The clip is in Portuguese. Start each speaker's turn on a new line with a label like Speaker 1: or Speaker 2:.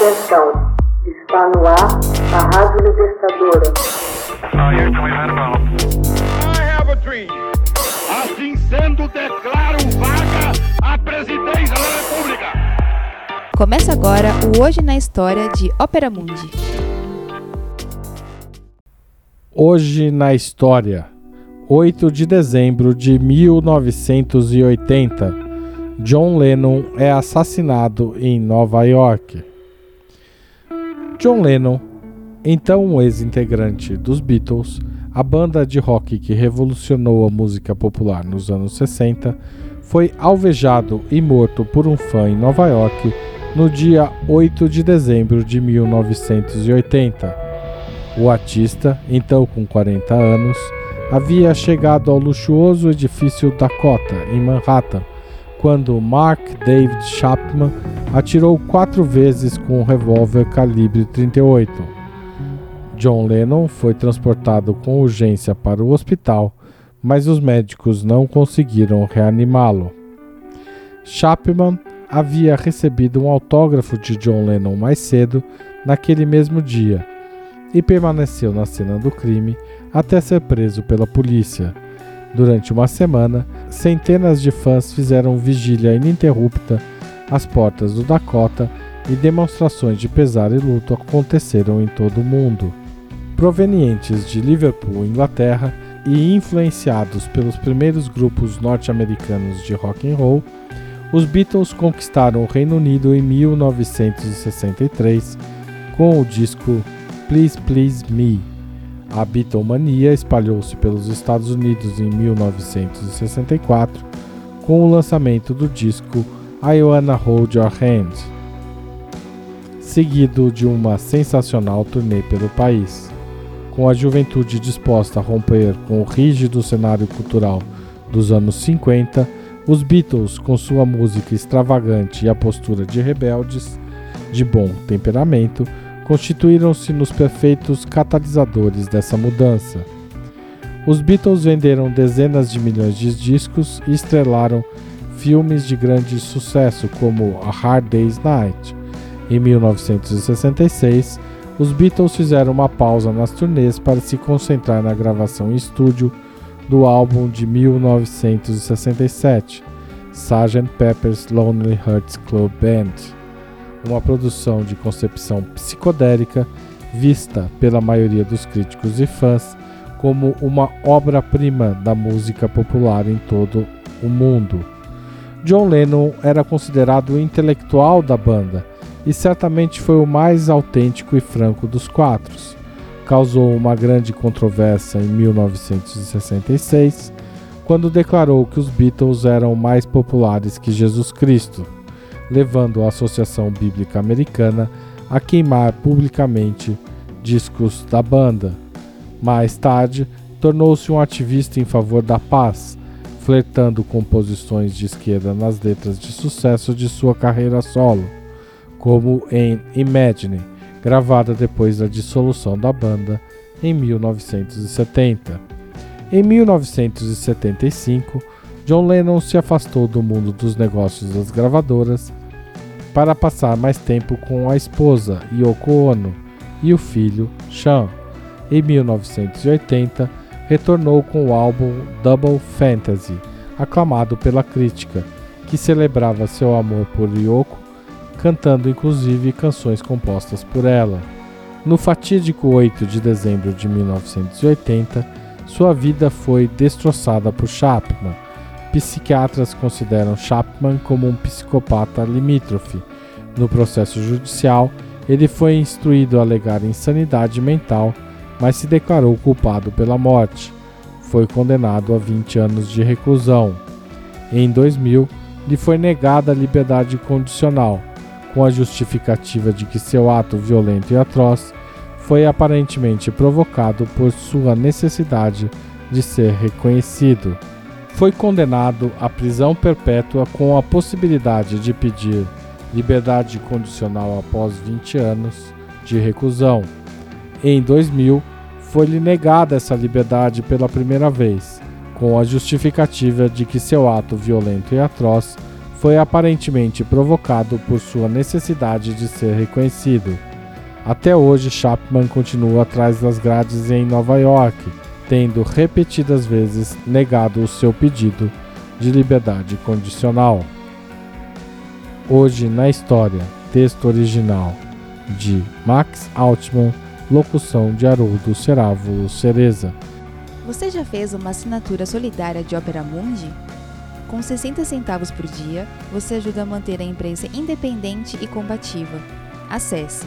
Speaker 1: Atenção, está no ar a Rádio Libertadora.
Speaker 2: Assim sendo, declaro vaga a presidência da República.
Speaker 3: Começa agora o Hoje na História de Ópera Mundi.
Speaker 4: Hoje na História, 8 de dezembro de 1980. John Lennon é assassinado em Nova York. John Lennon, então um ex-integrante dos Beatles, a banda de rock que revolucionou a música popular nos anos 60, foi alvejado e morto por um fã em Nova York no dia 8 de dezembro de 1980. O artista, então com 40 anos, havia chegado ao luxuoso edifício Dakota, em Manhattan, quando Mark David Chapman atirou quatro vezes com um revólver calibre 38. John Lennon foi transportado com urgência para o hospital, mas os médicos não conseguiram reanimá-lo. Chapman havia recebido um autógrafo de John Lennon mais cedo, naquele mesmo dia, e permaneceu na cena do crime até ser preso pela polícia. Durante uma semana, centenas de fãs fizeram vigília ininterrupta às portas do Dakota e demonstrações de pesar e luto aconteceram em todo o mundo. Provenientes de Liverpool, Inglaterra, e influenciados pelos primeiros grupos norte-americanos de rock and roll, os Beatles conquistaram o Reino Unido em 1963 com o disco Please Please Me. A Beatlemania espalhou-se pelos Estados Unidos em 1964 com o lançamento do disco I Wanna Hold Your Hand, seguido de uma sensacional turnê pelo país. Com a juventude disposta a romper com o rígido cenário cultural dos anos 50, os Beatles, com sua música extravagante e a postura de rebeldes de bom temperamento, constituíram-se nos perfeitos catalisadores dessa mudança. Os Beatles venderam dezenas de milhões de discos e estrelaram filmes de grande sucesso como A Hard Day's Night. Em 1966, os Beatles fizeram uma pausa nas turnês para se concentrar na gravação em estúdio do álbum de 1967, Sgt. Pepper's Lonely Hearts Club Band, uma produção de concepção psicodélica vista pela maioria dos críticos e fãs como uma obra-prima da música popular em todo o mundo. John Lennon era considerado o intelectual da banda e certamente foi o mais autêntico e franco dos quatro. Causou uma grande controvérsia em 1966, quando declarou que os Beatles eram mais populares que Jesus Cristo, levando a Associação Bíblica Americana a queimar publicamente discos da banda. Mais tarde, tornou-se um ativista em favor da paz, flertando com posições de esquerda nas letras de sucesso de sua carreira solo, como em Imagine, gravada depois da dissolução da banda em 1970. Em 1975, John Lennon se afastou do mundo dos negócios das gravadoras para passar mais tempo com a esposa Yoko Ono e o filho Sean. Em 1980, retornou com o álbum Double Fantasy, aclamado pela crítica, que celebrava seu amor por Yoko, cantando inclusive canções compostas por ela. No fatídico 8 de dezembro de 1980, sua vida foi destroçada por Chapman. Psiquiatras consideram Chapman como um psicopata limítrofe. No processo judicial, ele foi instruído a alegar insanidade mental mas se declarou culpado pela morte. Foi condenado a 20 anos de reclusão. Em 2000, lhe foi negada a liberdade condicional, com a justificativa de que seu ato violento e atroz foi aparentemente provocado por sua necessidade de ser reconhecido. Foi condenado à prisão perpétua com a possibilidade de pedir liberdade condicional após 20 anos de reclusão. Em 2000, foi-lhe negada essa liberdade pela primeira vez, com a justificativa de que seu ato violento e atroz foi aparentemente provocado por sua necessidade de ser reconhecido. Até hoje, Chapman continua atrás das grades em Nova York, tendo repetidas vezes negado o seu pedido de liberdade condicional. Hoje na história, texto original de Max Altman, locução de Haroldo Cerávulo Cereza.
Speaker 3: Você já fez uma assinatura solidária de Opera Mundi? Com 60 centavos por dia, você ajuda a manter a imprensa independente e combativa. Acesse